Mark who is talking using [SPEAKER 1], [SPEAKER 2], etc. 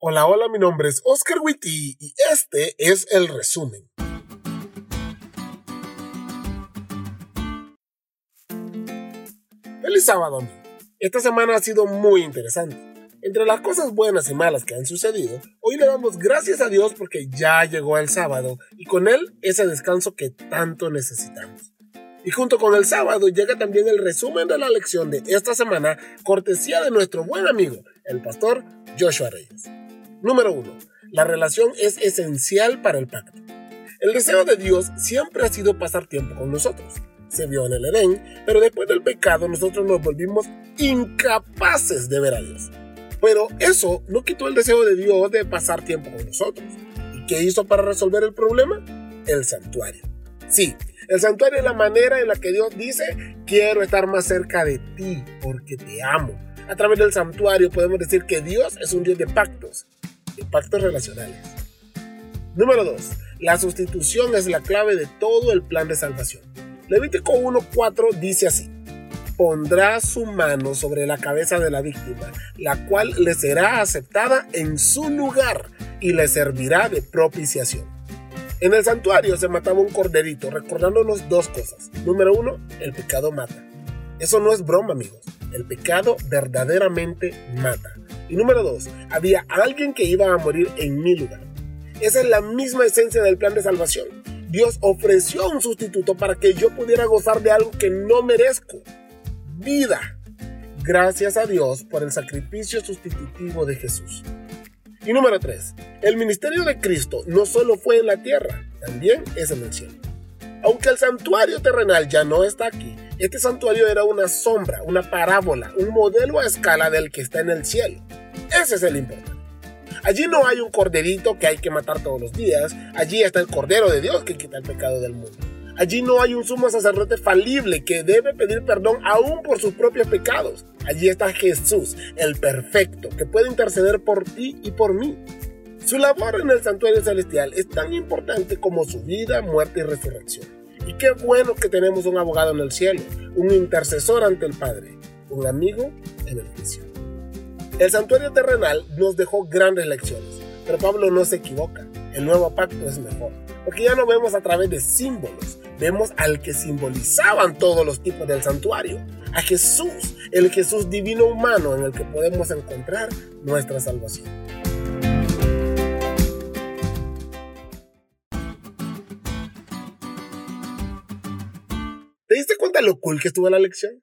[SPEAKER 1] Hola, hola, mi nombre es Oscar Witty y este es el resumen. Feliz sábado, amigo. Esta semana ha sido muy interesante. Entre las cosas buenas y malas que han sucedido, hoy le damos gracias a Dios porque ya llegó el sábado y con él ese descanso que tanto necesitamos. Y junto con el sábado llega también el resumen de la lección de esta semana, cortesía de nuestro buen amigo, el pastor Joshua Reyes. Número 1. La relación es esencial para el pacto. El deseo de Dios siempre ha sido pasar tiempo con nosotros. Se vio en el Edén, pero después del pecado nosotros nos volvimos incapaces de ver a Dios. Pero eso no quitó el deseo de Dios de pasar tiempo con nosotros. ¿Y qué hizo para resolver el problema? El santuario. Sí, el santuario es la manera en la que Dios dice, quiero estar más cerca de ti porque te amo. A través del santuario podemos decir que Dios es un Dios de pactos, de pactos relacionales. Número 2. La sustitución es la clave de todo el plan de salvación. Levítico 1.4 dice así. Pondrá su mano sobre la cabeza de la víctima, la cual le será aceptada en su lugar y le servirá de propiciación. En el santuario se mataba un corderito, recordándonos dos cosas. Número uno, el pecado mata. Eso no es broma, amigos. El pecado verdaderamente mata. Y número dos, había alguien que iba a morir en mi lugar. Esa es la misma esencia del plan de salvación. Dios ofreció un sustituto para que yo pudiera gozar de algo que no merezco. Vida. Gracias a Dios por el sacrificio sustitutivo de Jesús. Y número 3. El ministerio de Cristo no solo fue en la tierra, también es en el cielo. Aunque el santuario terrenal ya no está aquí, este santuario era una sombra, una parábola, un modelo a escala del que está en el cielo. Ese es el importante. Allí no hay un corderito que hay que matar todos los días, allí está el Cordero de Dios que quita el pecado del mundo. Allí no hay un sumo sacerdote falible que debe pedir perdón aún por sus propios pecados. Allí está Jesús, el perfecto, que puede interceder por ti y por mí. Su labor en el santuario celestial es tan importante como su vida, muerte y resurrección. Y qué bueno que tenemos un abogado en el cielo, un intercesor ante el Padre, un amigo en el juicio. El santuario terrenal nos dejó grandes lecciones, pero Pablo no se equivoca. El nuevo pacto es mejor, porque ya no vemos a través de símbolos, vemos al que simbolizaban todos los tipos del santuario, a Jesús, el Jesús divino humano en el que podemos encontrar nuestra salvación. ¿Te diste cuenta lo cool que estuvo la lección?